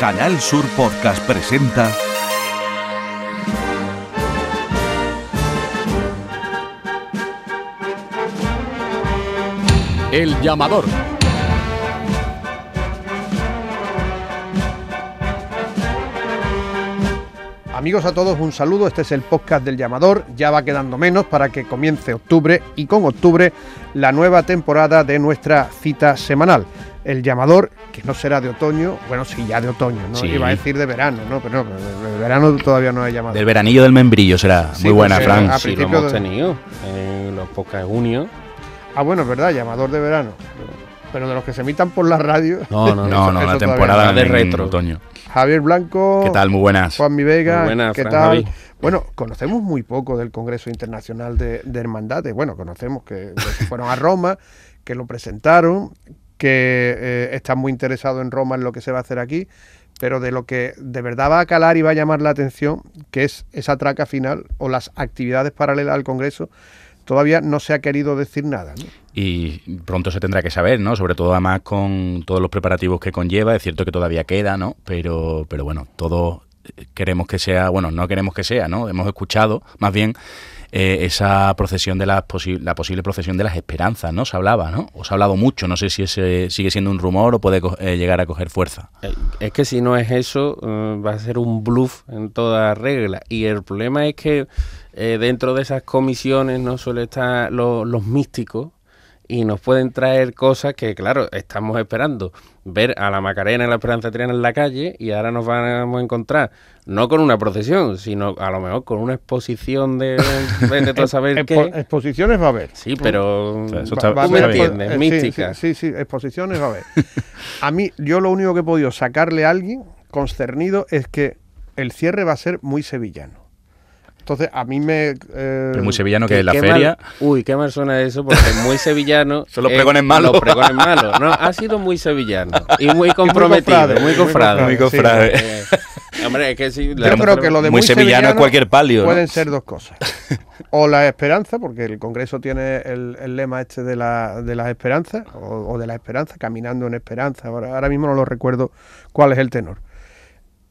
Canal Sur Podcast presenta El llamador. Amigos a todos, un saludo. Este es el podcast del llamador. Ya va quedando menos para que comience octubre y con octubre la nueva temporada de nuestra cita semanal. El llamador, que no será de otoño, bueno, sí, ya de otoño, ¿no? Sí. Iba a decir de verano, ¿no? Pero no, de verano todavía no hay llamado. Del veranillo del membrillo será. Sí, Muy buena, porque Fran. a Sí, lo principio hemos de- tenido en los podcasts de junio. Ah, bueno, es verdad, llamador de verano. Pero de los que se emitan por la radio, No, no, No, no, la temporada. De retro. otoño. Javier Blanco, ¿Qué tal? Muy buenas. Juan Mi Vega, Muy buenas, ¿qué Fran tal? Javi. Bueno, conocemos muy poco del Congreso Internacional de, de Hermandades. Bueno, conocemos que, que fueron a Roma, que lo presentaron, que eh, están muy interesados en Roma en lo que se va a hacer aquí, pero de lo que de verdad va a calar y va a llamar la atención, que es esa traca final o las actividades paralelas al Congreso, todavía no se ha querido decir nada. ¿no? Y pronto se tendrá que saber, ¿no? Sobre todo además con todos los preparativos que conlleva. Es cierto que todavía queda, ¿no? Pero, pero bueno, todos queremos que sea, bueno, no queremos que sea, ¿no? Hemos escuchado más bien eh, esa procesión de las posi- la posible procesión de las esperanzas, ¿no? Se hablaba, ¿no? O se ha hablado mucho, no sé si ese sigue siendo un rumor o puede co- eh, llegar a coger fuerza. Eh, Es que si no es eso, eh, va a ser un bluff en toda regla. Y el problema es que eh, dentro de esas comisiones no suelen estar lo- los místicos y nos pueden traer cosas que, claro, estamos esperando. Ver a la Macarena y la Esperanza Triana en la calle y ahora nos vamos a encontrar no con una procesión, sino a lo mejor con una exposición de, de todo saber Expo- qué. exposiciones va a haber. Sí, pero O sea, eso va- está- Va a tú me entiendes, eh, mística. Sí, sí, sí, exposiciones va a haber. A mí, yo lo único que he podido sacarle a alguien concernido es que el cierre va a ser muy sevillano. Entonces, a mí me... eh, Pero muy sevillano que es la feria. mal- uy, qué mal suena eso, porque es muy sevillano. Son los eh, pregones malos. Los pregones malos. No, ha sido muy sevillano. Y muy comprometido, cofrade, muy muy cofrado. Muy cofrade, cofrade. Eh, hombre, es que sí. Yo creo que lo de muy muy, sevillano es cualquier palio, ¿no? Pueden ser dos cosas. O la esperanza, porque el Congreso tiene el, el lema este de la, de las esperanzas, o, o de la esperanza, caminando en esperanza. Ahora, ahora mismo no lo recuerdo cuál es el tenor.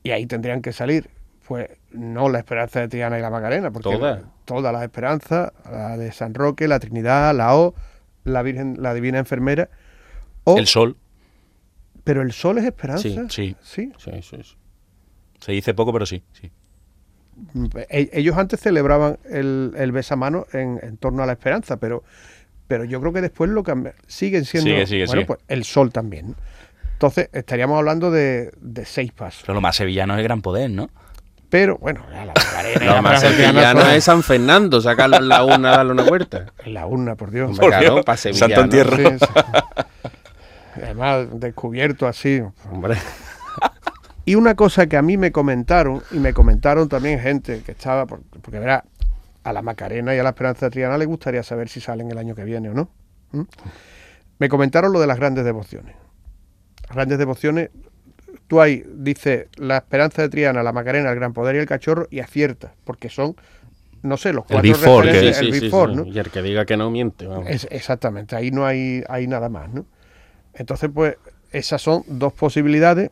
Y ahí tendrían que salir, pues, no la esperanza de Triana y la Macarena, porque Todas. todas las esperanzas, la de San Roque, la Trinidad, la O, la Virgen, la Divina Enfermera. O, El sol. pero el sol es esperanza. Sí, sí. Sí. Sí, sí, sí. Se dice poco, pero sí. sí. E- ellos antes celebraban el, el besamano en, en torno a la esperanza, pero, pero yo creo que después lo cambia. Siguen siendo Sigue, sigue, bueno, sigue. pues el sol también. Entonces estaríamos hablando de, de seis pasos. Pero lo más sevillano es el gran poder, ¿no? Pero bueno, ya la Macarena la más Esperanza Triana sevillano son- es San Fernando, sacarlo en la urna, darle una vuelta. en la urna, por Dios. Hombre, claro, para Santo sevillano. entierro. Sí, sí. Además, descubierto así. Hombre, Y una cosa que a mí me comentaron, y me comentaron también gente que estaba, por- porque verá, a la Macarena y a la Esperanza Triana le gustaría saber si salen el año que viene o no. ¿Mm? Me comentaron lo de las grandes devociones. Las grandes devociones, tú ahí dices la Esperanza de Triana, la Macarena, el Gran Poder y el Cachorro, y aciertas, porque son, no sé, los El cuatro Four, que- sí, el sí. ¿no? Y el que diga que no miente, vamos. Es- exactamente, ahí no hay, hay nada más, ¿no? Entonces, pues, esas son dos posibilidades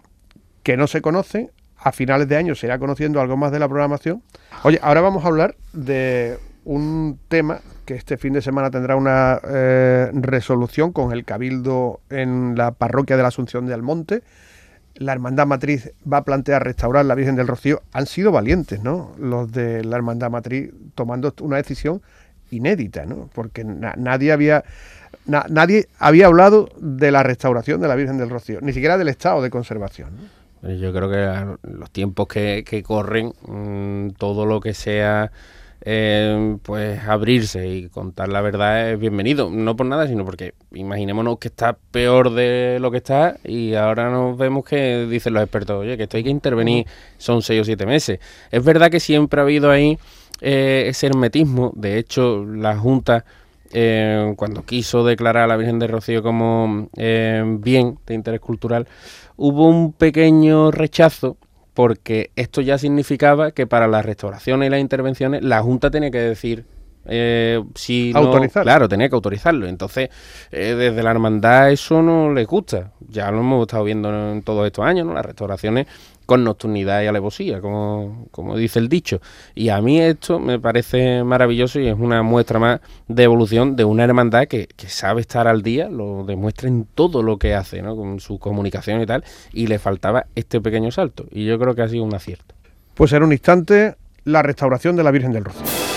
que no se conocen. A finales de año se irá conociendo algo más de la programación. Oye, ahora vamos a hablar de un tema que este fin de semana tendrá una eh, resolución con el Cabildo en la parroquia de la Asunción de Almonte. La Hermandad Matriz va a plantear restaurar la Virgen del Rocío. Han sido valientes, ¿no? Los de la Hermandad Matriz tomando una decisión inédita, ¿no? Porque na- nadie había na- nadie había hablado de la restauración de la Virgen del Rocío, ni siquiera del estado de conservación. Yo creo que a los tiempos que, que corren, mm, todo lo que sea eh, pues abrirse y contar la verdad es bienvenido. No por nada, sino porque imaginémonos que está peor de lo que está y ahora nos vemos que dicen los expertos, oye, que esto hay que intervenir, son seis o siete meses. Es verdad que siempre ha habido ahí eh, ese hermetismo. De hecho, la Junta eh, cuando quiso declarar a la Virgen de Rocío como eh, bien de interés cultural, hubo un pequeño rechazo porque esto ya significaba que para las restauraciones y las intervenciones la Junta tenía que decir Eh, si Autorizar. claro, tenía que autorizarlo. Entonces, eh, desde la hermandad eso no les gusta. Ya lo hemos estado viendo en todos estos años, ¿no? Las restauraciones con nocturnidad y alevosía, como, como dice el dicho. Y a mí esto me parece maravilloso y es una muestra más de evolución de una hermandad que, que sabe estar al día, lo demuestra en todo lo que hace, ¿no? Con su comunicación y tal, y le faltaba este pequeño salto. Y yo creo que ha sido un acierto. Pues en un instante, la restauración de la Virgen del Rocío.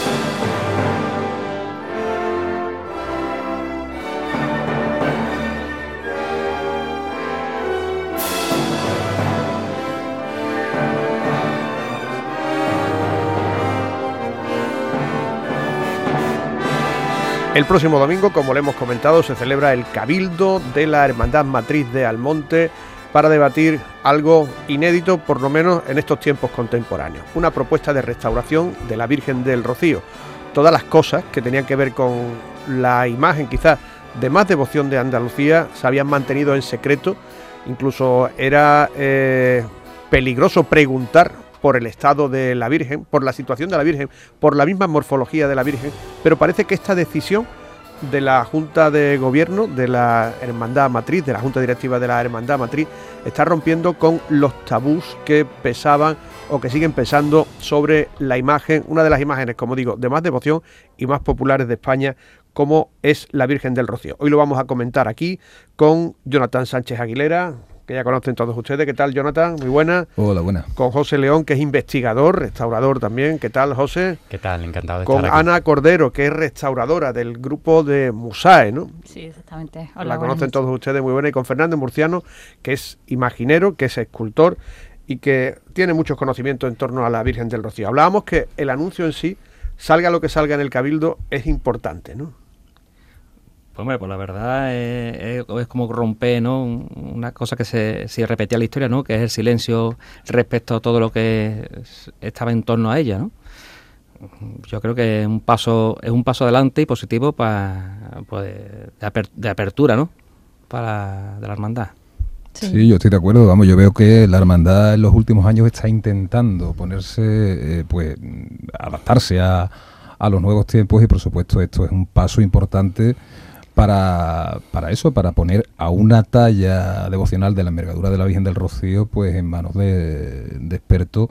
El próximo domingo, como le hemos comentado, se celebra el Cabildo de la Hermandad Matriz de Almonte para debatir algo inédito, por lo menos en estos tiempos contemporáneos. Una propuesta de restauración de la Virgen del Rocío. Todas las cosas que tenían que ver con la imagen quizás de más devoción de Andalucía se habían mantenido en secreto. Incluso era eh, peligroso preguntar por el estado de la Virgen, por la situación de la Virgen, por la misma morfología de la Virgen, pero parece que esta decisión de la Junta de Gobierno de la Hermandad Matriz, de la Junta Directiva de la Hermandad Matriz, está rompiendo con los tabús que pesaban o que siguen pesando sobre la imagen, una de las imágenes, como digo, de más devoción y más populares de España, como es la Virgen del Rocío. Hoy lo vamos a comentar aquí con Jonathan Sánchez Aguilera, que ya conocen todos ustedes. ¿Qué tal, Jonathan? Muy buena. Hola, buena. Con José León, que es investigador, restaurador también. ¿Qué tal, José? ¿Qué tal? Encantado de Con estar aquí. Ana Cordero, que es restauradora del grupo de Musae, ¿no? Sí, exactamente. la buenas conocen noches. todos ustedes muy buena. Y con Fernando Murciano, que es imaginero, que es escultor y que tiene muchos conocimientos en torno a la Virgen del Rocío. Hablábamos que el anuncio en sí, salga lo que salga en el Cabildo, es importante, ¿no? Pues hombre, pues la verdad es, es- es como romper, ¿no? Un- Una cosa que se, se repetía en la historia, ¿no? Que es el silencio respecto a todo lo que es- estaba en torno a ella, ¿no? Yo creo que es un paso, es un paso adelante y positivo para, pues, de, aper- de apertura, ¿no? Para de la hermandad. Sí. yo estoy de acuerdo. Vamos, yo veo que la hermandad en los últimos años está intentando ponerse, eh, pues, adaptarse a, a los nuevos tiempos y, por supuesto, esto es un paso importante para, para eso, para poner a una talla devocional de la envergadura de la Virgen del Rocío, pues, en manos de, de expertos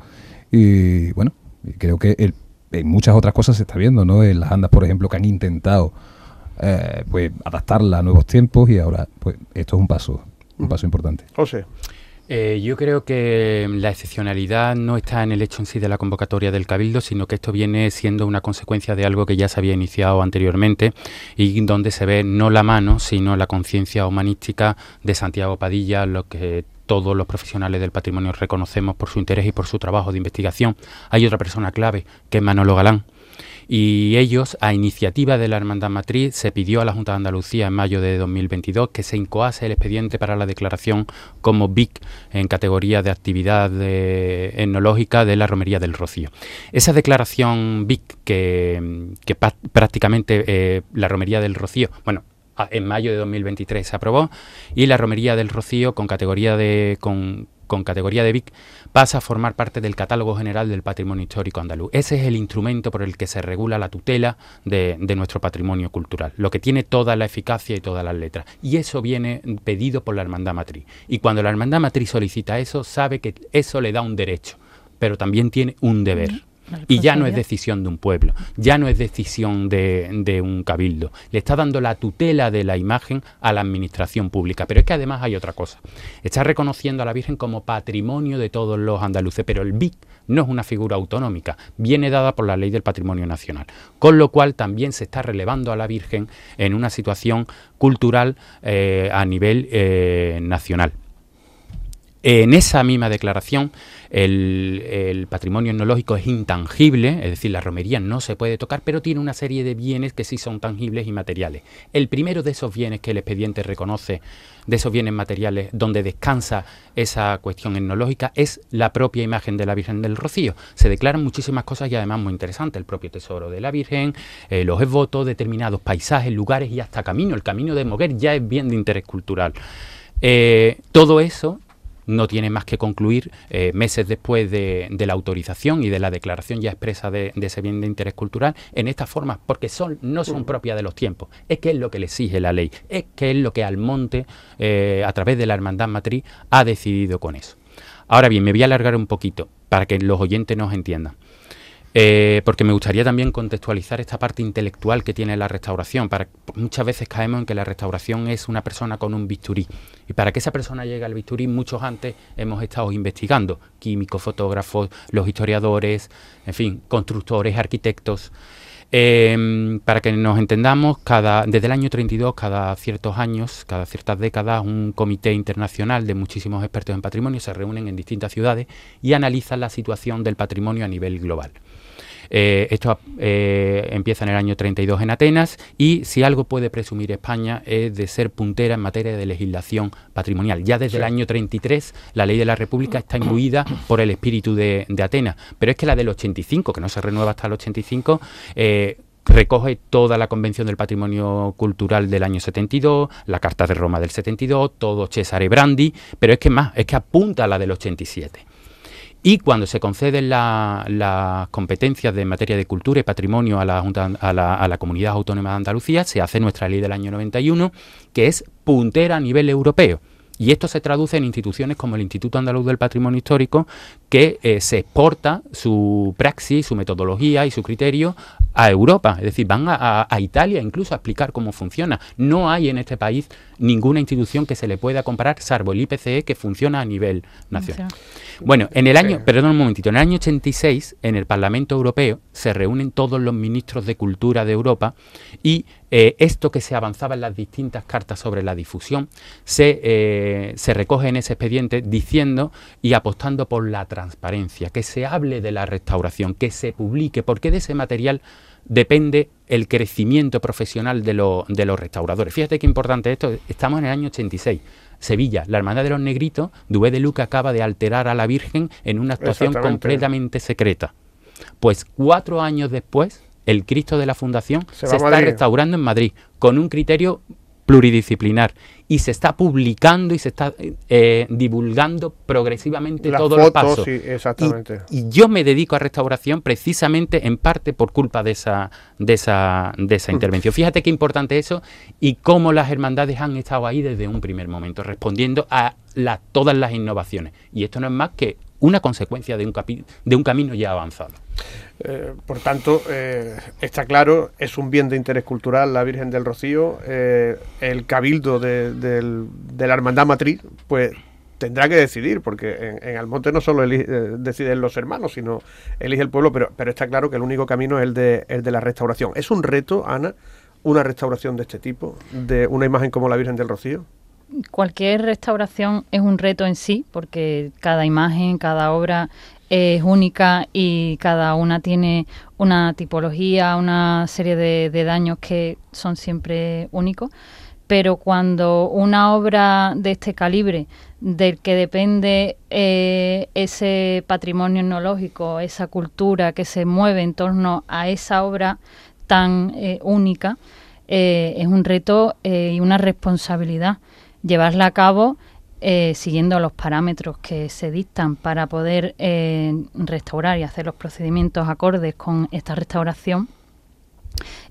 y, bueno, creo que el- en muchas otras cosas se está viendo, ¿no? En las andas, por ejemplo, que han intentado eh, pues adaptarla a nuevos tiempos y ahora pues esto es un paso, un paso importante. José. Eh, yo creo que la excepcionalidad no está en el hecho en sí de la convocatoria del Cabildo, sino que esto viene siendo una consecuencia de algo que ya se había iniciado anteriormente y donde se ve no la mano, sino la conciencia humanística de Santiago Padilla, lo que todos los profesionales del patrimonio reconocemos por su interés y por su trabajo de investigación. Hay otra persona clave, que es Manolo Galán. Y ellos, a iniciativa de la Hermandad Matriz, se pidió a la Junta de Andalucía en mayo de 2022 que se incoase el expediente para la declaración como BIC en categoría de actividad de- etnológica de la Romería del Rocío. Esa declaración BIC que, prácticamente eh, la Romería del Rocío, bueno, en mayo de 2023 se aprobó y la Romería del Rocío con categoría de con, con categoría de BIC pasa a formar parte del catálogo general del patrimonio histórico andaluz. Ese es el instrumento por el que se regula la tutela de, de nuestro patrimonio cultural, lo que tiene toda la eficacia y todas las letras. Y eso viene pedido por la Hermandad Matriz. Y cuando la Hermandad Matriz solicita eso, sabe que eso le da un derecho, pero también tiene un deber. Y ya no es decisión de un pueblo, ya no es decisión de, de un cabildo. Le está dando la tutela de la imagen a la administración pública. Pero es que además hay otra cosa. Está reconociendo a la Virgen como patrimonio de todos los andaluces, pero el BIC no es una figura autonómica, viene dada por la ley del patrimonio nacional. Con lo cual también se está relevando a la Virgen en una situación cultural eh, a nivel eh, nacional. En esa misma declaración, el, patrimonio etnológico es intangible, es decir, la romería no se puede tocar, pero tiene una serie de bienes que sí son tangibles y materiales. El primero de esos bienes que el expediente reconoce, de esos bienes materiales donde descansa esa cuestión etnológica, es la propia imagen de la Virgen del Rocío. Se declaran muchísimas cosas y además muy interesantes, el propio tesoro de la Virgen, eh, los esvotos, determinados paisajes, lugares y hasta camino. El camino de Moguer ya es bien de interés cultural. Eh, todo eso no tiene más que concluir eh, meses después de, la autorización y de la declaración ya expresa de, ese bien de interés cultural en estas formas, porque son, no son propias de los tiempos, es que es lo que le exige la ley, es que es lo que Almonte, eh, a través de la Hermandad Matriz, ha decidido con eso. Ahora bien, me voy a alargar un poquito para que los oyentes nos entiendan. Eh, porque me gustaría también contextualizar esta parte intelectual que tiene la restauración. Para, muchas veces caemos en que la restauración es una persona con un bisturí. Y para que esa persona llegue al bisturí, muchos antes hemos estado investigando. Químicos, fotógrafos, los historiadores, en fin, constructores, arquitectos. Em, para que nos entendamos, cada, desde el año 32, cada ciertos años, cada ciertas décadas, un comité internacional de muchísimos expertos en patrimonio se reúnen en distintas ciudades y analizan la situación del patrimonio a nivel global. Eh, esto eh, empieza en el año 32 en Atenas y si algo puede presumir España es de ser puntera en materia de legislación patrimonial. Ya desde el año 33 la ley de la República está imbuida por el espíritu de, Atenas, pero es que la del 85, que no se renueva hasta el 85, eh, recoge toda la Convención del Patrimonio Cultural del año 72, la Carta de Roma del 72, todo Cesare Brandi, pero es que más, es que apunta a la del 87. Y cuando se conceden las competencias de materia de cultura y patrimonio a la, a, la, a la, Comunidad Autónoma de Andalucía, se hace nuestra ley del año 91, que es puntera a nivel europeo. Y esto se traduce en instituciones como el Instituto Andaluz del Patrimonio Histórico, que eh, se exporta su praxis, su metodología y su criterio a Europa. Es decir, van a, Italia incluso a explicar cómo funciona. No hay en este país ninguna institución que se le pueda comparar, salvo el IPCE, que funciona a nivel nacional. Bueno, en el año, perdón un momentito, en el año 86, en el Parlamento Europeo, se reúnen todos los ministros de cultura de Europa y eh, esto que se avanzaba en las distintas cartas sobre la difusión se, eh, se recoge en ese expediente diciendo y apostando por la transparencia, que se hable de la restauración, que se publique, porque de ese material depende el crecimiento profesional de, de los restauradores. Fíjate qué importante esto, estamos en el año 86. Sevilla, la Hermandad de los Negritos, Dué de Luca acaba de alterar a la Virgen en una actuación completamente secreta. Pues cuatro años después, el Cristo de la Fundación se, está restaurando en Madrid con un criterio pluridisciplinar y se está publicando y se está eh, divulgando progresivamente todos los pasos. exactamente. Y, yo me dedico a restauración precisamente en parte por culpa de esa, de esa, de esa intervención. Fíjate qué importante eso y cómo las hermandades han estado ahí desde un primer momento, respondiendo a todas las innovaciones. Y esto no es más que una consecuencia de un, de un camino ya avanzado. Eh, por tanto, eh, está claro, es un bien de interés cultural la Virgen del Rocío. Eh, el cabildo de, la Hermandad Matriz, pues tendrá que decidir, porque en, Almonte no solo deciden los hermanos, sino elige el pueblo, pero, pero está claro que el único camino es el de, el de la restauración. ¿Es un reto, Ana, una restauración de este tipo, de una imagen como la Virgen del Rocío? Cualquier restauración es un reto en sí, porque cada imagen, cada obra es única y cada una tiene una tipología, una serie de, daños que son siempre únicos. Pero cuando una obra de este calibre, del que depende eh, ese patrimonio etnológico, esa cultura que se mueve en torno a esa obra tan eh, única, eh, es un reto y una responsabilidad llevarla a cabo eh, siguiendo los parámetros que se dictan para poder eh, restaurar y hacer los procedimientos acordes con esta restauración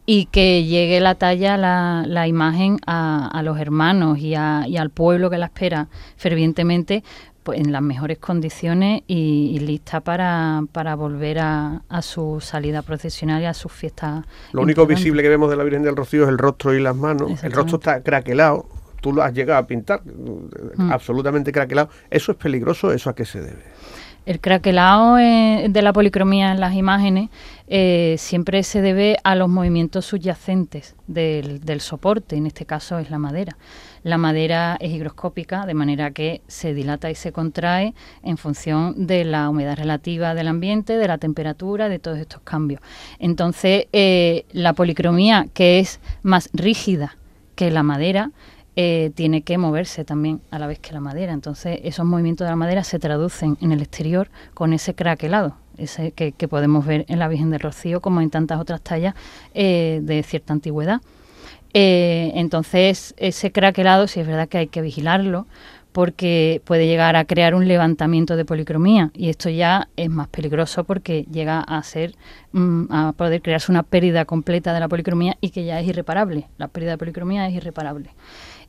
y que llegue la talla, la, la imagen a, los hermanos y, al pueblo que la espera fervientemente pues, en las mejores condiciones y, lista para, para volver a, su salida procesional y a sus fiestas. Lo único visible que vemos de la Virgen del Rocío es el rostro y las manos. El rostro está craquelado, tú lo has llegado a pintar mm. absolutamente craquelado. ¿Eso es peligroso? ¿Eso a qué se debe? El craquelado eh, de la policromía en las imágenes eh, siempre se debe a los movimientos subyacentes del, del, soporte, en este caso es la madera. La madera es higroscópica, de manera que se dilata y se contrae en función de la humedad relativa del ambiente, de la temperatura, de todos estos cambios. Entonces, eh, la policromía, que es más rígida que la madera, eh, tiene que moverse también a la vez que la madera. Entonces, esos movimientos de la madera se traducen en el exterior con ese craquelado, ese que, podemos ver en la Virgen del Rocío, como en tantas otras tallas eh, de cierta antigüedad. Eh, entonces, ese craquelado, sí es verdad que hay que vigilarlo, porque puede llegar a crear un levantamiento de policromía y esto ya es más peligroso porque llega a ser mm, a poder crearse una pérdida completa de la policromía y que ya es irreparable. La pérdida de policromía es irreparable.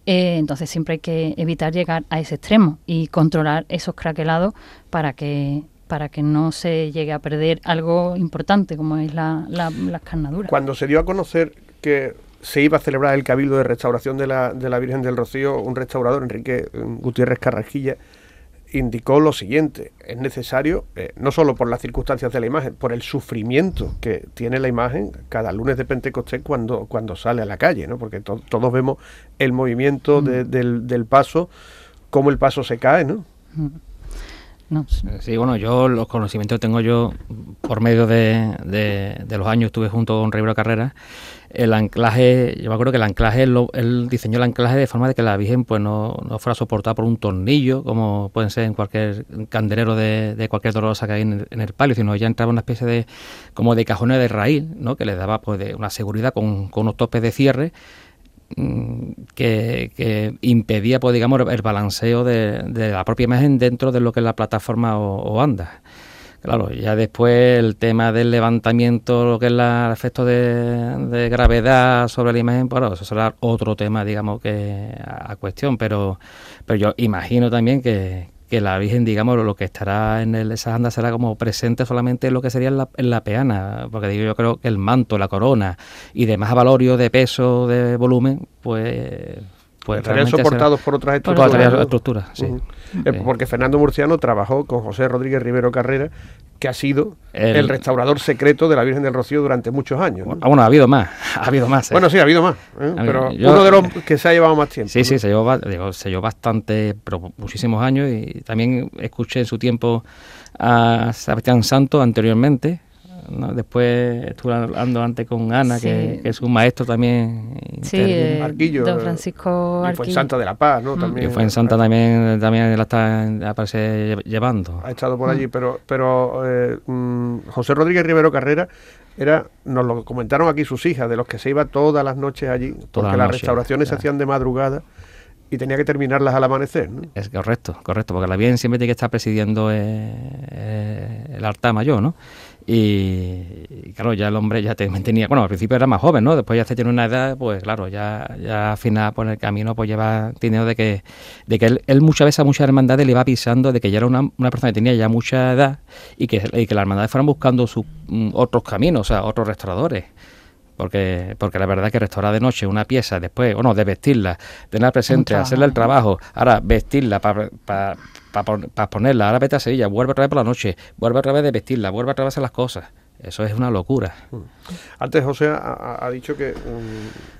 Eh, entonces siempre hay que evitar llegar a ese extremo y controlar esos craquelados para que para que no se llegue a perder algo importante como es la, la, las carnaduras. Cuando se dio a conocer que se iba a celebrar el cabildo de restauración de la, de la Virgen del Rocío, un restaurador, Enrique mm, Gutiérrez Carrasquilla, indicó lo siguiente, es necesario, eh, no solo por las circunstancias de la imagen, por el sufrimiento que tiene la imagen cada lunes de Pentecostés cuando, cuando sale a la calle, ¿no? porque todos vemos el movimiento de, mm. del, del, paso, cómo el paso se cae, ¿no? Mm. No. Sí, bueno, yo los conocimientos que tengo yo por medio de, de, los años, estuve junto con Rivero Carrera, el anclaje, yo me acuerdo que el anclaje, él, diseñó el anclaje de forma de que la Virgen pues no, no fuera soportada por un tornillo, como pueden ser en cualquier candelero de, de cualquier dolorosa que hay en el, palio, sino ya entraba una especie de como de cajones de raíz, ¿no? que le daba pues de una seguridad con, con unos topes de cierre Mm, que, impedía, pues digamos, el balanceo de, la propia imagen dentro de lo que es la plataforma o, anda. Claro, ya después el tema del levantamiento, lo que es el efecto de, gravedad sobre la imagen, bueno, eso será otro tema, digamos, que a, cuestión, pero, pero yo imagino también que, que la Virgen, digamos, lo que estará en el, esas andas será como presente solamente en lo que sería en la, en la, peana, porque digo, yo creo que el manto, la corona y demás valorio de peso, de volumen, pues pues estarían soportados por otras estructuras. sí. Eh, porque Fernando Murciano trabajó con José Rodríguez Rivero Carrera, que ha sido el, restaurador secreto de la Virgen del Rocío durante muchos años. Bueno, ha habido más, ha habido más. ¿eh? Bueno, sí, ha habido más, ¿eh? pero uno de los que se ha llevado más tiempo. Sí, sí, se llevó, digo, se llevó bastante, pero muchísimos años y también escuché en su tiempo a Sebastián Santo anteriormente, Después estuve hablando antes con Ana, que, es un maestro también. Sí, eh, Arquillo. Don Francisco Y fue en Santa de la Paz, ¿no? También, y fue en Santa también, también la está aparece llevando. Ha estado por allí, mm. pero, pero eh, mm, José Rodríguez Rivero Carrera era, nos lo comentaron aquí sus hijas, de los que se iba todas las noches allí, porque las restauraciones se hacían de madrugada y tenía que terminarlas al amanecer. ¿no? Es correcto, correcto, porque la bien siempre tiene que estar presidiendo eh, el altar mayor, ¿no? Y, claro, ya el hombre ya tenía, bueno, al principio era más joven, ¿no? Después ya se tiene una edad, pues claro, ya, ya al final por el camino pues lleva teniendo de que, de que él, muchas veces a muchas hermandades le iba avisando de que ya era una, una persona que tenía ya mucha edad y que, y que las hermandades fueran buscando sus mm, otros caminos, o sea, otros restauradores porque porque la verdad es que restaurar de noche una pieza después, o no, de vestirla, tenerla presente, hacerle el trabajo, ahora vestirla para para ponerla, ahora vete a Sevilla, vuelve otra vez por la noche, vuelve otra vez de vestirla, vuelve otra vez a hacer las cosas. Eso es una locura. Mm. Antes José ha, dicho que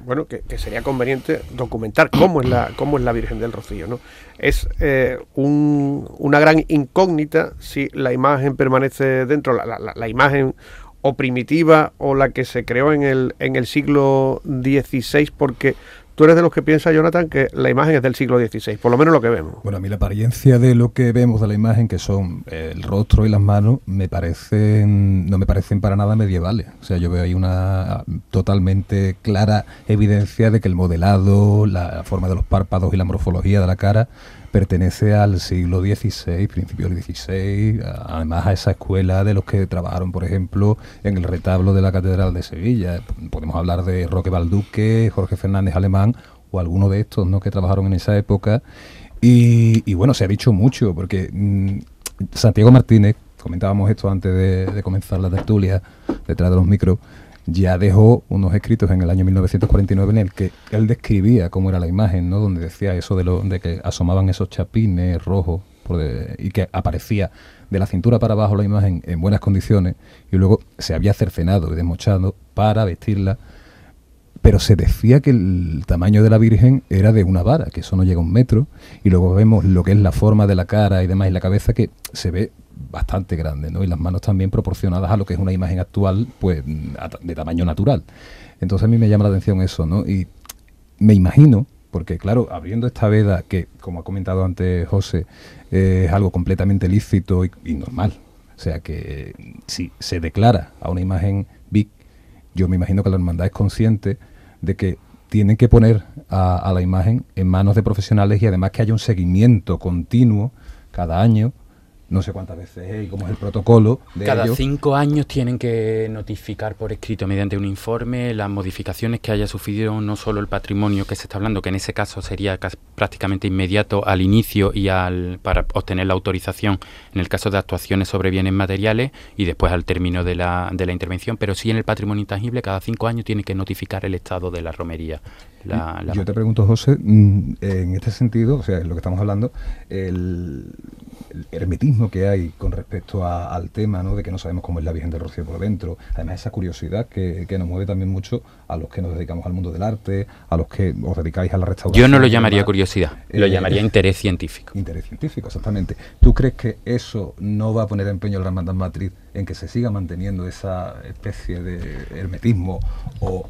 bueno que, sería conveniente documentar cómo es la cómo es la Virgen del Rocío, ¿no? Es eh, una gran incógnita si la imagen permanece dentro, la, la, imagen o primitiva o la que se creó en el, en el siglo XVI, porque tú eres de los que piensa, Jonathan, que la imagen es del siglo XVI, por lo menos lo que vemos. Bueno, a mí la apariencia de lo que vemos de la imagen, que son el rostro y las manos, me parecen, no me parecen para nada medievales. O sea, yo veo ahí una totalmente clara evidencia de que el modelado, la forma de los párpados y la morfología de la cara pertenece al siglo XVI, principio del XVI, además a esa escuela de los que trabajaron, por ejemplo, en el retablo de la Catedral de Sevilla. Podemos hablar de Roque Balduque, Jorge Fernández Alemán o alguno de estos ¿no? que trabajaron en esa época. Y, bueno, se ha dicho mucho, porque mm, Santiago Martínez, comentábamos esto antes de, de comenzar la tertulia, detrás de los micros, ya dejó unos escritos en el año 1949 en el que él describía cómo era la imagen, ¿no? donde decía eso de, lo, de que asomaban esos chapines rojos y que aparecía de la cintura para abajo la imagen en buenas condiciones y luego se había cercenado y desmochado para vestirla, pero se decía que el tamaño de la Virgen era de una vara, que eso no llega a un metro, y luego vemos lo que es la forma de la cara y demás y la cabeza que se ve bastante grande, ¿no? Y las manos también proporcionadas a lo que es una imagen actual, pues de tamaño natural. Entonces a mí me llama la atención eso, ¿no? Y me imagino, porque claro, abriendo esta veda, que como ha comentado antes José, es algo completamente lícito y, y, normal. O sea que si se declara a una imagen big, yo me imagino que la hermandad es consciente de que tienen que poner a, a la imagen en manos de profesionales y además que haya un seguimiento continuo cada año no sé cuántas veces y cómo es el protocolo de Cada ello. cinco años tienen que notificar por escrito mediante un informe las modificaciones que haya sufrido no solo el patrimonio que se está hablando, que en ese caso sería prácticamente inmediato al inicio y al para obtener la autorización en el caso de actuaciones sobre bienes materiales y después al término de la, de la intervención, pero sí en el patrimonio intangible cada cinco años tiene que notificar el estado de la romería. La, la- Yo te pregunto, José, mm, en este sentido, o sea, en lo que estamos hablando, el, el hermetismo que hay con respecto a- al tema, ¿no? De que no sabemos cómo es la Virgen del Rocío por dentro, además esa curiosidad que, que nos mueve también mucho a los que nos dedicamos al mundo del arte, a los que os dedicáis a la restauración. Yo no lo llamaría curiosidad, lo Eh, llamaría interés científico. Interés científico, exactamente. ¿Tú crees que eso no va a poner empeño a la Hermandad Matriz en que se siga manteniendo esa especie de hermetismo o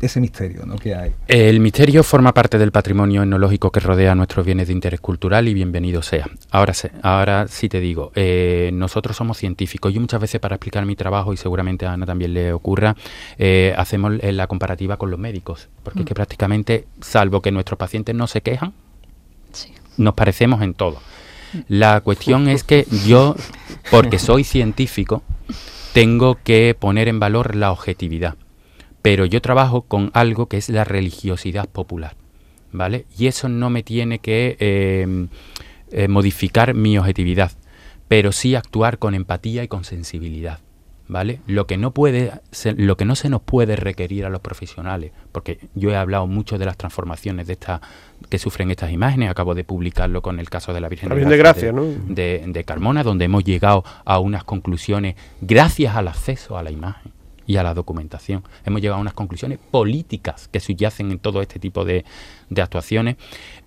ese misterio ¿no? que hay? El misterio forma parte del patrimonio etnológico que rodea nuestros bienes de interés cultural y bienvenido sea. Ahora, sé- ahora sí te digo, eh, nosotros somos científicos. Yo muchas veces para explicar mi trabajo, y seguramente a Ana también le ocurra, eh, hacemos eh, la comparativa con los médicos. Porque es que prácticamente, salvo que nuestros pacientes no se quejan, Sí. nos parecemos en todo. La cuestión es que yo, porque soy científico, tengo que poner en valor la objetividad. Pero yo trabajo con algo que es la religiosidad popular, ¿vale? Y eso no me tiene que eh, eh, modificar mi objetividad, pero sí actuar con empatía y con sensibilidad. ¿Vale? Lo que no puede se- lo que no se nos puede requerir a los profesionales, porque yo he hablado mucho de las transformaciones de esta que sufren estas imágenes, acabo de publicarlo con el caso de la Virgen, La Virgen de Gracia, de, ¿no? de, de Carmona, donde hemos llegado a unas conclusiones gracias al acceso a la imagen y a la documentación. Hemos llegado a unas conclusiones políticas que subyacen en todo este tipo de, de actuaciones.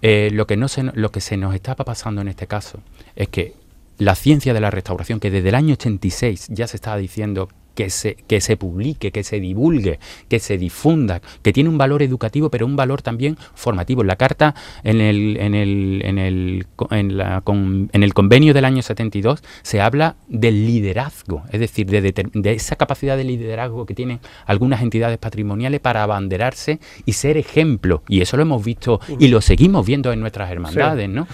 Eh, lo, que no se, lo que se nos está pasando en este caso es que la ciencia de la restauración, que desde el año 86 ya se estaba diciendo que se, que se publique, que se divulgue, que se difunda, que tiene un valor educativo, pero un valor también formativo. En la carta, en el, en el, en el, en la con- en el convenio del año 72, se habla del liderazgo, es decir, de, de esa capacidad de liderazgo que tienen algunas entidades patrimoniales para abanderarse y ser ejemplo. Y eso lo hemos visto y lo seguimos viendo en nuestras hermandades, ¿no?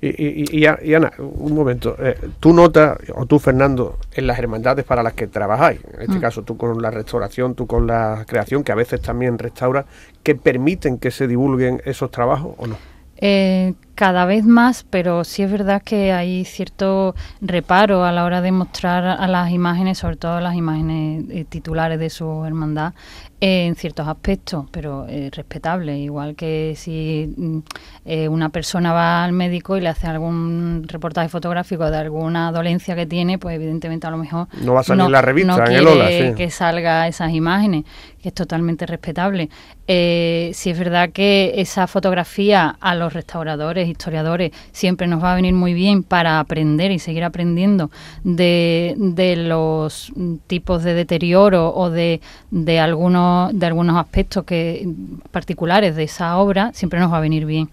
Y, y- y- y Ana, un momento. eh, tú notas, o tú Fernando, en las hermandades para las que trabajáis, en este Mm. caso tú con la restauración, tú con la creación, que a veces también restaura, que permiten que se divulguen esos trabajos o no? Eh, cada vez más, pero sí es verdad que hay cierto reparo a la hora de mostrar a las imágenes, sobre todo las imágenes eh, titulares de su hermandad, en ciertos aspectos, pero eh, respetable. Igual que si mm, eh, una persona va al médico y le hace algún reportaje fotográfico de alguna dolencia que tiene, pues evidentemente a lo mejor No va a salir la revista, no en el Ola, sí. que salga esas imágenes, que es totalmente respetable. Eh, sí es verdad que esa fotografía a los restauradores, historiadores, siempre nos va a venir muy bien para aprender y seguir aprendiendo de, de los mm, tipos de deterioro o de, de algunos de algunos aspectos que particulares de esa obra, siempre nos va a venir bien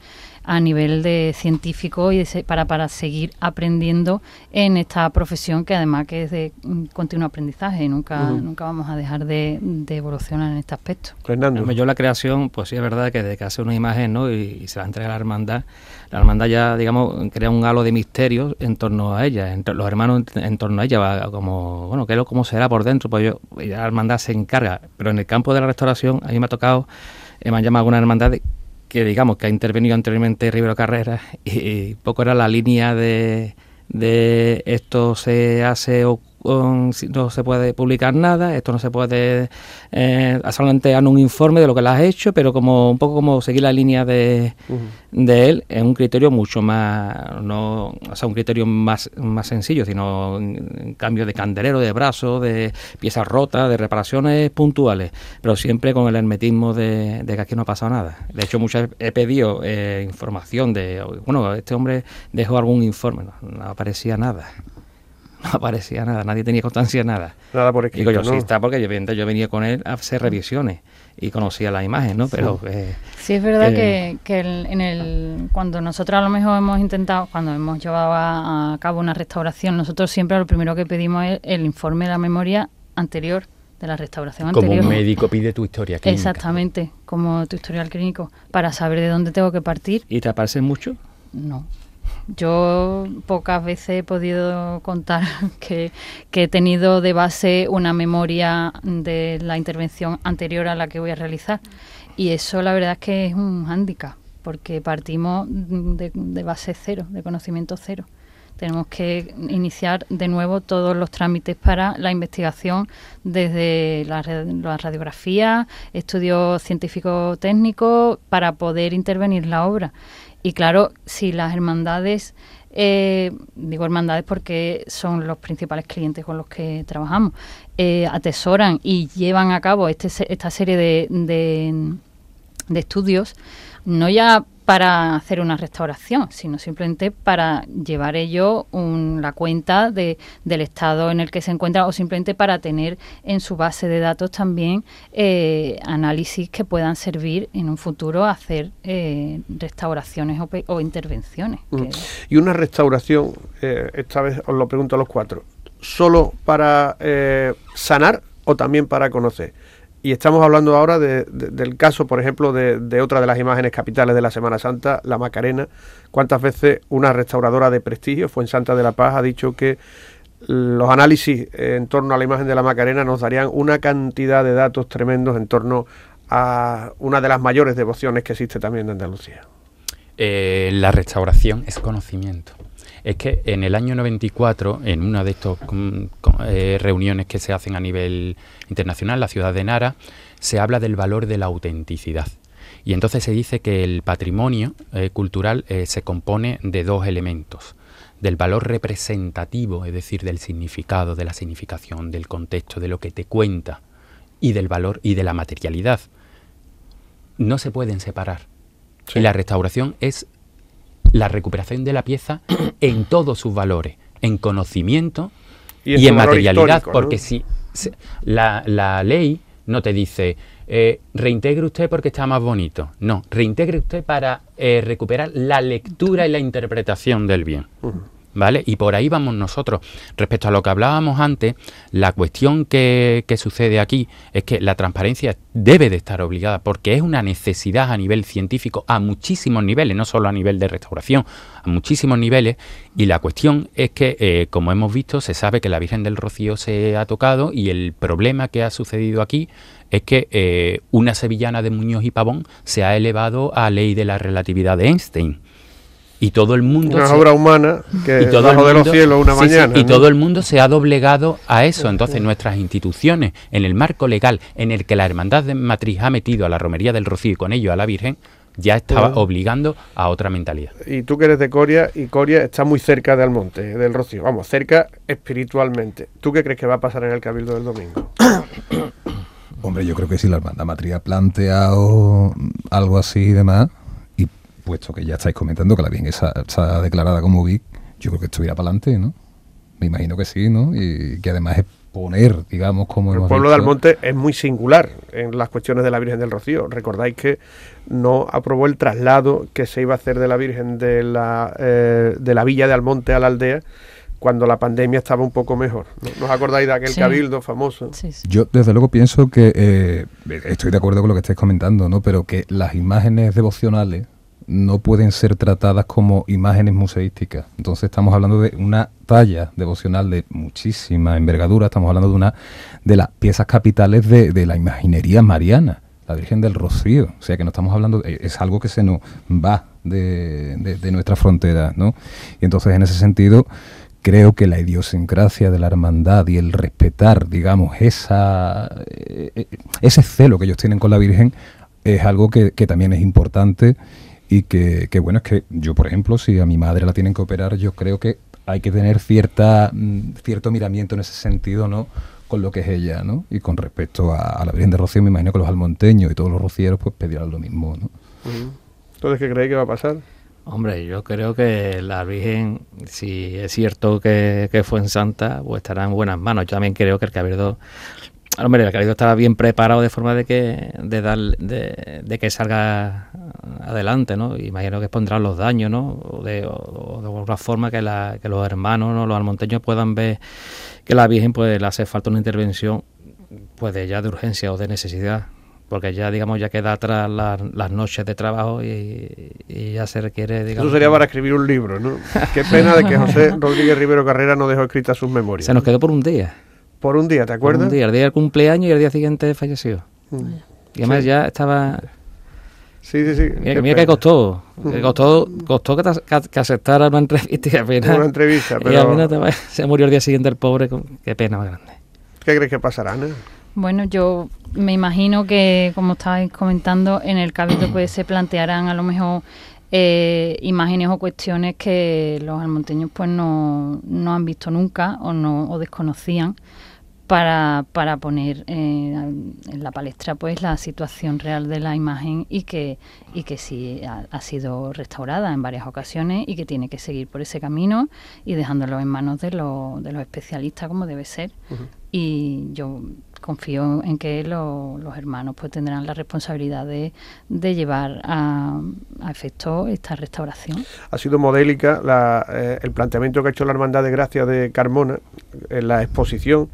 a nivel de científico y de se- para, para seguir aprendiendo en esta profesión que además que es de mm, continuo aprendizaje y nunca, nunca vamos a dejar de, de evolucionar en este aspecto. Fernando. Yo la creación, pues sí es verdad que desde que hace una imagen ¿no? y, y se la entrega a la hermandad, la hermandad ya, digamos, crea un halo de misterio en torno a ella, entre los hermanos en, torno a ella, va como, bueno, ¿qué es lo, cómo será por dentro? Pues yo, la hermandad se encarga, pero en el campo de la restauración a mí me ha tocado, eh, me han llamado alguna hermandad de- que digamos que ha intervenido anteriormente Rivero Carrera y, poco era la línea de, de esto se hace o no se puede publicar nada, esto no se puede, eh, solamente dan un informe de lo que le has hecho, pero como un poco como seguir la línea de, de él, es un criterio mucho más, no, o sea, un criterio más, más sencillo, sino en cambio de candelero, de brazo, de piezas rotas, de reparaciones puntuales, pero siempre con el hermetismo de, de que aquí no ha pasado nada. De hecho, muchas he pedido eh, información de, bueno, este hombre dejó algún informe, no, no aparecía nada. No aparecía nada, nadie tenía constancia de nada. Nada por escrito, Digo yo, ¿no? sí está, porque yo, evidentemente, yo venía con él a hacer revisiones y conocía la imagen, ¿no? Pero eh, Sí, es verdad que- que, que el- en el, cuando nosotros a lo mejor hemos intentado, cuando hemos llevado a, a cabo una restauración, nosotros siempre lo primero que pedimos es el informe de la memoria anterior de la restauración Como anterior. un médico pide tu historia clínica. Exactamente, como tu historial clínico, para saber de dónde tengo que partir. ¿Y te aparecen mucho? No. Yo pocas veces he podido contar que, que he tenido de base una memoria de la intervención anterior a la que voy a realizar. Y eso la verdad es que es un hándicap, porque partimos de, base cero, de conocimiento cero. Tenemos que iniciar de nuevo todos los trámites para la investigación desde la, la radiografía, estudios científicos técnicos, para poder intervenir en la obra. Y claro, si las hermandades, eh, digo hermandades porque son los principales clientes con los que trabajamos, eh, atesoran y llevan a cabo este, esta serie de, de estudios, no ya para hacer una restauración, sino simplemente para llevar ello un- la cuenta de, del estado en el que se encuentra o simplemente para tener en su base de datos también eh, análisis que puedan servir en un futuro a hacer eh, restauraciones o, intervenciones. Mm. que- Y una restauración, eh, esta vez os lo pregunto a los cuatro, ¿solo para eh, sanar o también para conocer? Y estamos hablando ahora de- de- del caso, por ejemplo, de, otra de las imágenes capitales de la Semana Santa, la Macarena. ¿Cuántas veces una restauradora de prestigio, Fuensanta de la Paz, ha dicho que los análisis en torno a la imagen de la Macarena nos darían una cantidad de datos tremendos en torno a una de las mayores devociones que existe también en Andalucía? Eh, la restauración es conocimiento. Es que en el año 94, en una de estas reuniones que se hacen a nivel internacional, la ciudad de Nara, se habla del valor de la autenticidad. Y entonces se dice que el patrimonio eh, cultural eh, se compone de dos elementos. Del valor representativo, es decir, del significado, de la significación, del contexto, de lo que te cuenta, y del valor y de la materialidad. No se pueden separar. Sí. Y la restauración es la recuperación de la pieza en todos sus valores, en conocimiento Y y, en materialidad, porque si se- la, la ley no te dice eh, reintegre usted porque está más bonito, no, reintegre usted para eh, recuperar la lectura y la interpretación del bien. ¿Vale? Y por ahí vamos nosotros. Respecto a lo que hablábamos antes, la cuestión que, sucede aquí es que la transparencia debe de estar obligada porque es una necesidad a nivel científico, a muchísimos niveles, no solo a nivel de restauración, a muchísimos niveles. Y la cuestión es que, eh, como hemos visto, se sabe que la Virgen del Rocío se ha tocado y el problema que ha sucedido aquí es que eh, una sevillana de Muñoz y Pavón se ha elevado a ley de la relatividad de Einstein. Y todo el mundo... Una se- obra humana que y todo el de los cielos una sí, sí, mañana. y ¿no? todo el mundo se ha doblegado a eso. Entonces, nuestras instituciones, en el marco legal en el que la Hermandad de Matriz ha metido a la Romería del Rocío y con ello a la Virgen, ya estaba obligando a otra mentalidad. Y tú que eres de Coria, y Coria está muy cerca de Almonte, del Rocío. Vamos, cerca espiritualmente. ¿Tú qué crees que va a pasar en el Cabildo del domingo? Hombre, yo creo que si la hermandad matriz ha planteado algo así y demás, puesto que ya estáis comentando que la bien está, está declarada como VIC, yo creo que esto irá para adelante, ¿no? Me imagino que sí, ¿no? Y que además es poner, digamos, como El pueblo de Almonte es muy singular en las cuestiones de la Virgen del Rocío. Recordáis que no aprobó el traslado que se iba a hacer de la Virgen de la, eh, de la villa de Almonte a la aldea cuando la pandemia estaba un poco mejor. ¿no? ¿No os acordáis de aquel Sí. cabildo famoso? sí, sí. Yo desde luego pienso que eh, estoy de acuerdo con lo que estáis comentando, ¿no? Pero que las imágenes devocionales no pueden ser tratadas como imágenes museísticas. Entonces estamos hablando de una talla devocional de muchísima envergadura. Estamos hablando de una de las piezas capitales de, de la imaginería mariana, la Virgen del Rocío. O sea que no estamos hablando, de- es algo que se nos va de, de, de nuestra ¿no? Y entonces en ese sentido creo que la idiosincrasia de la hermandad y el respetar, digamos, esa, eh, eh, ese celo que ellos tienen con la Virgen es algo que, que también es importante y que, que, bueno, es que yo, por ejemplo, si a mi madre la tienen que operar, yo creo que hay que tener cierta mm, cierto miramiento en ese sentido, ¿no? con lo que es ella, ¿no? Y con respecto a, a la Virgen de Rocío, me imagino que los almonteños y todos los rocieros pues pedirán lo mismo, ¿no? Entonces, ¿qué creéis que va a pasar? Hombre, yo creo que la Virgen, si es cierto que, que fue en Santa, pues estará en buenas manos. Yo también creo que el Cabildo, hombre, el Cabildo estará bien preparado de forma de que de dar, de, de que salga adelante, ¿no? Imagino que pondrán los daños, ¿no? O de, o de alguna forma que, la, que los hermanos, ¿no? los almonteños puedan ver que la Virgen pues le hace falta una intervención pues de ya de urgencia o de necesidad, porque ya digamos ya queda atrás las, las noches de trabajo y, y ya se requiere digamos Eso sería para escribir un libro, ¿no? Qué pena de que José Rodríguez Rivero Carrera no dejó escritas sus memorias. se nos quedó por un día, Por un día, ¿te por acuerdas? un día, el día del cumpleaños y el día siguiente falleció. Mm. Y además Sí. ya estaba Sí, sí, sí. Mira, que pena. costó, que costó, costó que, te- que- que aceptara una entrevista y al final, Una entrevista, y pero al final te- se murió el día siguiente el pobre, qué pena más grande. ¿qué crees que pasará, Ana? Bueno, yo me imagino que, como estabais comentando, en el cabildo pues se plantearán a lo mejor eh, imágenes o cuestiones que los almonteños pues no, no han visto nunca o no o desconocían para, para poner eh, en la palestra pues la situación real de la imagen y que y que sí ha, ha sido restaurada en varias ocasiones y que tiene que seguir por ese camino y dejándolo en manos de, los de los especialistas como debe ser. Y yo confío en que lo- los hermanos pues tendrán la responsabilidad de, de llevar a, a efecto esta restauración. Ha sido modélica la, eh, el planteamiento que ha hecho la Hermandad de Gracia de Carmona en la exposición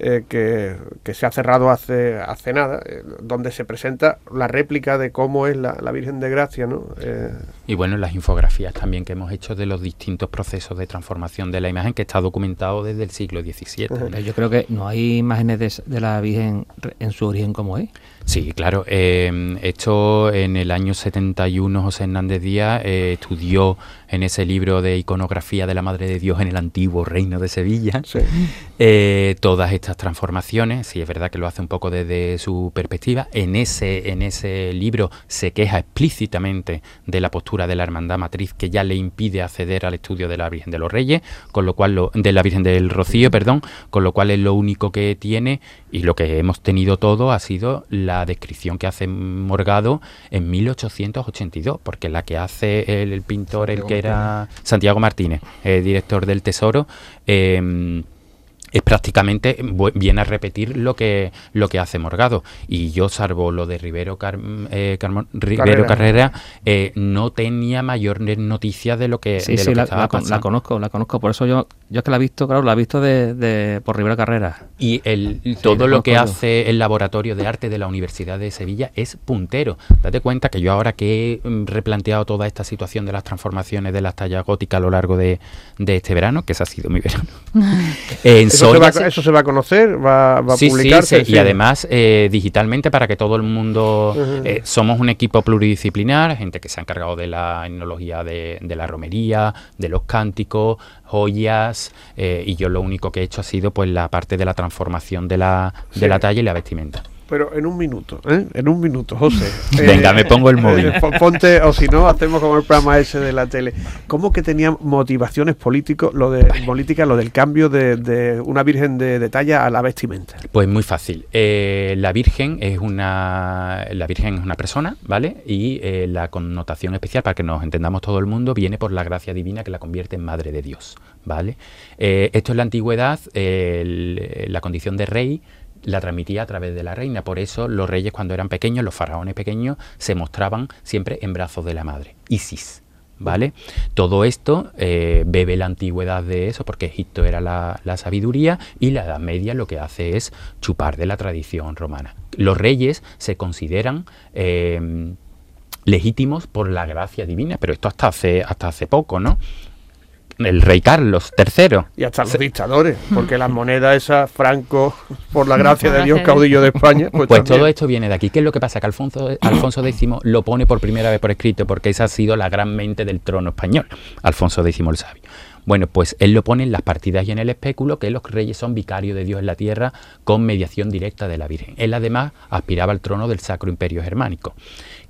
eh, que, que se ha cerrado hace, hace nada, eh, donde se presenta la réplica de cómo es la, la Virgen de Gracia, ¿no? Eh, Y bueno, las infografías también que hemos hecho de los distintos procesos de transformación de la imagen que está documentado desde el siglo XVII. Yo creo que no hay imágenes de, s- de la Virgen en su origen como es. Sí, claro. eh, esto en el año 71 José Hernández Díaz eh, estudió en ese libro de iconografía de la Madre de Dios en el antiguo Reino de Sevilla sí. eh, todas estas transformaciones. Sí, es verdad que lo hace un poco desde su perspectiva. En ese, en ese libro se queja explícitamente de la postura de la Hermandad Matriz que ya le impide acceder al estudio de la Virgen de los Reyes, con lo cual lo- de la Virgen del Rocío, perdón, con lo cual es lo único que tiene y lo que hemos tenido todo ha sido la descripción que hace Morgado en 1882, porque la que hace el, el pintor, el que era Santiago Martínez, eh, director del Tesoro, eh, es prácticamente viene a repetir lo que lo que hace Morgado y yo salvo lo de Rivero Car- eh, Carmo- Rivero Carrera. Carrera eh, no tenía mayor noticia de lo que, Sí, de lo sí, que la, estaba la con- la conozco, la conozco. Por eso yo, yo es que la he visto, claro, la he visto de, de- por Rivera Carrera. Y el, todo lo lo que hace el laboratorio de arte de la Universidad de Sevilla es puntero. Date cuenta que yo ahora que he mm, replanteado toda esta situación de las transformaciones de las tallas góticas a lo largo de, de este verano, que ese ha sido mi verano, en Eso, se va, se- eso se va a conocer, va, va a Sí, publicarse. sí, y además eh, digitalmente para que todo el mundo... Eh, somos un equipo pluridisciplinar, gente que se ha encargado de la etnología de, de la romería, de los cánticos, joyas, eh, y yo lo único que he hecho ha sido pues la parte de la transformación de la, de la talla y la vestimenta. Pero en un minuto, ¿eh? En un minuto, José. Venga, me pongo el móvil. eh, pon- ponte, o si no, hacemos como el programa ese de la tele. ¿Cómo que tenía motivaciones políticos, lo de política, lo del cambio de, de una virgen de, de talla a la vestimenta? Pues muy fácil. Eh, la Virgen es una la Virgen es una persona, ¿vale? Y eh, la connotación especial para que nos entendamos todo el mundo viene por la gracia divina que la convierte en madre de Dios, ¿vale? Esto en la antigüedad, el- la condición de rey la transmitía a través de la reina. Por eso los reyes cuando eran pequeños, los faraones pequeños, se mostraban siempre en brazos de la madre, Isis. ¿Vale? Todo esto eh, bebe la antigüedad de eso, porque Egipto era la, la sabiduría y la Edad Media lo que hace es chupar de la tradición romana. Los reyes se consideran eh, legítimos por la gracia divina, pero esto hasta hace, hasta hace poco, ¿no? El rey Carlos III. Y hasta los dictadores, porque las monedas esas, Franco, por la gracia de Dios, caudillo de España, pues, Pues todo esto viene de aquí. ¿Qué es lo que pasa? Que Alfonso, Alfonso X lo pone por primera vez por escrito porque esa ha sido la gran mente del trono español, Alfonso X el Sabio. Bueno, pues él lo pone en las partidas y en el espéculo que los reyes son vicarios de Dios en la tierra con mediación directa de la Virgen. Él además aspiraba al trono del Sacro Imperio Germánico.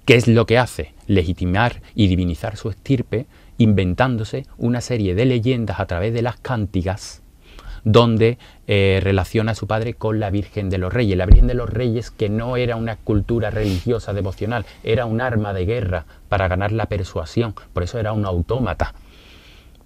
¿Qué es lo que hace? Legitimar y divinizar su estirpe inventándose una serie de leyendas a través de las cántigas donde eh, relaciona a su padre con la Virgen de los Reyes. La Virgen de los Reyes que no era una cultura religiosa devocional, era un arma de guerra para ganar la persuasión, por eso era un autómata.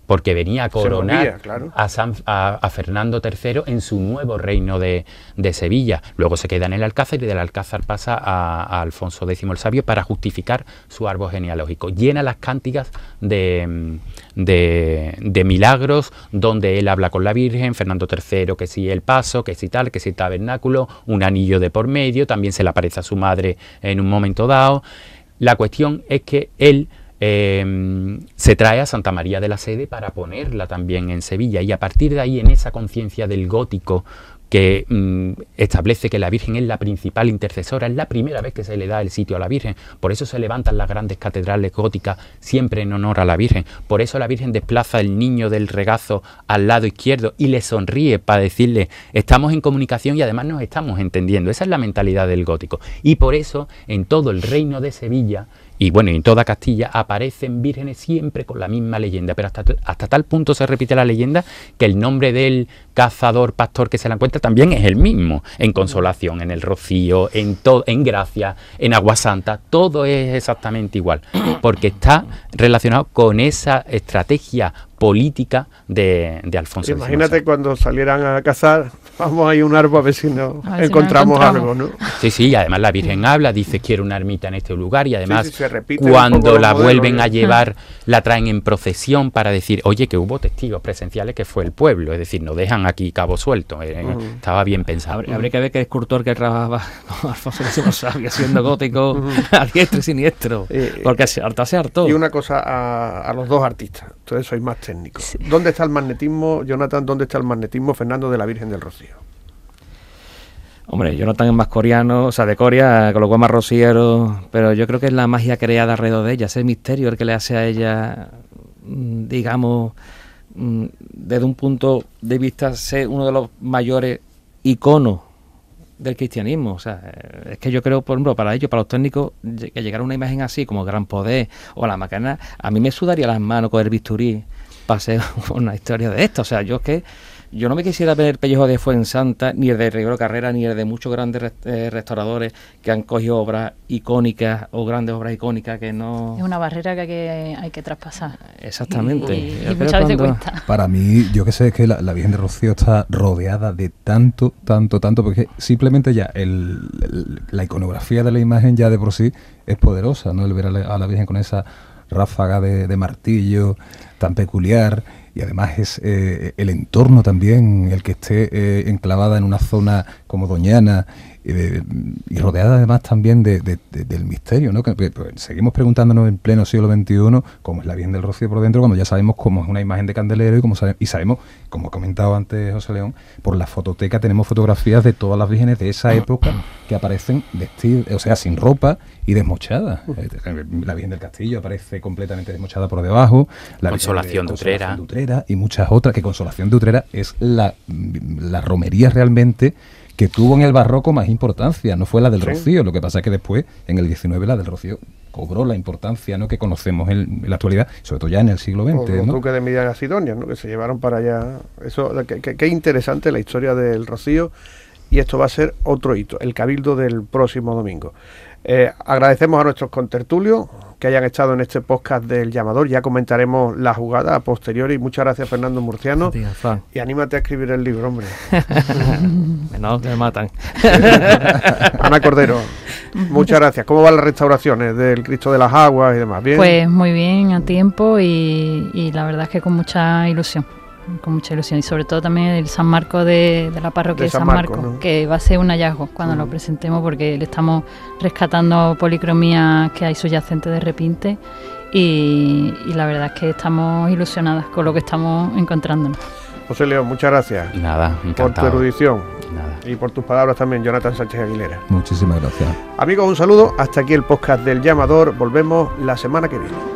Porque venía a coronar claro. a, San- a- a Fernando III en su nuevo reino de, de Sevilla. Luego se queda en el Alcázar y del Alcázar pasa a, a Alfonso X el Sabio para justificar su árbol genealógico. Llena las cánticas de, de, de milagros donde él habla con la Virgen, Fernando III, que si el paso, que si tal, que si tabernáculo, un anillo de por medio, también se le aparece a su madre en un momento dado. La cuestión es que él eh, se trae a Santa María de la Sede para ponerla también en Sevilla. Y a partir de ahí en esa conciencia del gótico que mm, establece que la Virgen es la principal intercesora, es la primera vez que se le da el sitio a la Virgen, por eso se levantan las grandes catedrales góticas siempre en honor a la Virgen, por eso la Virgen desplaza el niño del regazo al lado izquierdo y le sonríe para decirle estamos en comunicación y además nos estamos entendiendo, esa es la mentalidad del gótico. Y por eso en todo el reino de Sevilla y bueno, en toda Castilla aparecen vírgenes siempre con la misma leyenda, pero hasta, hasta tal punto se repite la leyenda que el nombre del cazador, pastor que se la encuentra también es el mismo, en Consolación, en el Rocío, en, to- en Gracia, en Agua Santa, todo es exactamente igual, porque está relacionado con esa estrategia política de, de Alfonso. Imagínate cuando salieran a cazar, vamos a ir a un árbol a ver si nos A ver si nos encontramos encontramos. algo, ¿no? Sí, sí, y además la Virgen habla, dice quiero una ermita en este lugar y además sí, se cuando la modelos, vuelven ¿no? a llevar la traen en procesión para decir, oye, que hubo testigos presenciales que fue el pueblo, es decir, no dejan aquí cabo suelto, eh, estaba bien pensado. Habría, habría que ver qué escultor que trabajaba con Alfonso el Sabio, siendo gótico a diestro y siniestro. Eh, Porque se harta, se hartó. Y una cosa a, a los dos artistas, ustedes sois más técnicos. ¿Dónde está el magnetismo, Jonathan, dónde está el magnetismo, Fernando, de la Virgen del Rocío? Hombre, Jonathan es más coreano, o sea, de Corea, con los guamas rociero, pero yo creo que es la magia creada alrededor de ella, ese misterio el que le hace a ella, mm, digamos, desde un punto de vista, ser uno de los mayores iconos del cristianismo. O sea, eh, es que yo creo, por ejemplo, para ellos, para los técnicos, que llegar a una imagen así como Gran Poder o la Macarena, a mí me sudaría las manos con el bisturí para hacer una historia de esto. O sea, yo es que yo no me quisiera ver el pellejo de Fuensanta, ni el de Rivero Carrera, ni el de muchos grandes eh, restauradores que han cogido obras icónicas o grandes obras icónicas que no... Es una barrera que hay que, hay que traspasar. Exactamente. Y, Yo y creo muchas veces cuando- cuesta. Para mí, yo que sé, es que la, la Virgen de Rocío está rodeada de tanto, tanto, tanto, porque simplemente ya el, el- la iconografía de la imagen ya de por sí es poderosa, ¿no? El ver a la, a la Virgen con esa ráfaga de, de martillo tan peculiar y además es eh, el entorno también, el que esté eh, enclavada en una zona como Doñana eh, y rodeada además también de, de- de- del misterio, ¿no? Que, que, pues, seguimos preguntándonos en pleno siglo XXI cómo es la Virgen del Rocío por dentro, cuando ya sabemos cómo es una imagen de candelero y, cómo sabe- y sabemos, como ha comentado antes José León, por la fototeca tenemos fotografías de todas las vírgenes de esa época que aparecen vestidas, o sea, sin ropa y desmochadas. Eh, La Virgen del Castillo aparece completamente desmochada por debajo. La Virgen Consolación de Utrera. Consolación de Utrera y muchas otras, que Consolación de Utrera es la, la romería realmente que tuvo en el barroco más importancia, no fue la del Sí. Rocío, lo que pasa es que después, en el XIX, la del Rocío cobró la importancia ¿no? que conocemos en, en la actualidad, sobre todo ya en el siglo XX. los ¿no? duques de Midian y Sidonia, ¿no? que se llevaron para allá. Eso, Qué interesante la historia del Rocío. Y esto va a ser otro hito, el cabildo del próximo domingo. Eh, agradecemos a nuestros contertulios que hayan estado en este podcast del llamador. Ya comentaremos la jugada a posteriori. Muchas gracias, Fernando Murciano. Y anímate a escribir el libro, hombre. No, que me matan. Ana Cordero, muchas gracias. ¿Cómo van las restauraciones del Cristo de las Aguas y demás? ¿Bien? Pues muy bien, a tiempo y, y la verdad es que con mucha ilusión. Con mucha ilusión. Y sobre todo también el San Marco de, de la parroquia De San San, Marco, Marco, ¿no? que va a ser un hallazgo cuando lo Mm. presentemos porque le estamos rescatando policromías que hay subyacentes de repinte. Y, y la verdad es que estamos ilusionadas con lo que estamos encontrándonos. José León, muchas gracias Nada, por tu encantado. erudición Nada. y por tus palabras también, Jonathan Sánchez Aguilera. Muchísimas gracias. Amigos, un saludo. Hasta aquí el podcast del llamador. Volvemos la semana que viene.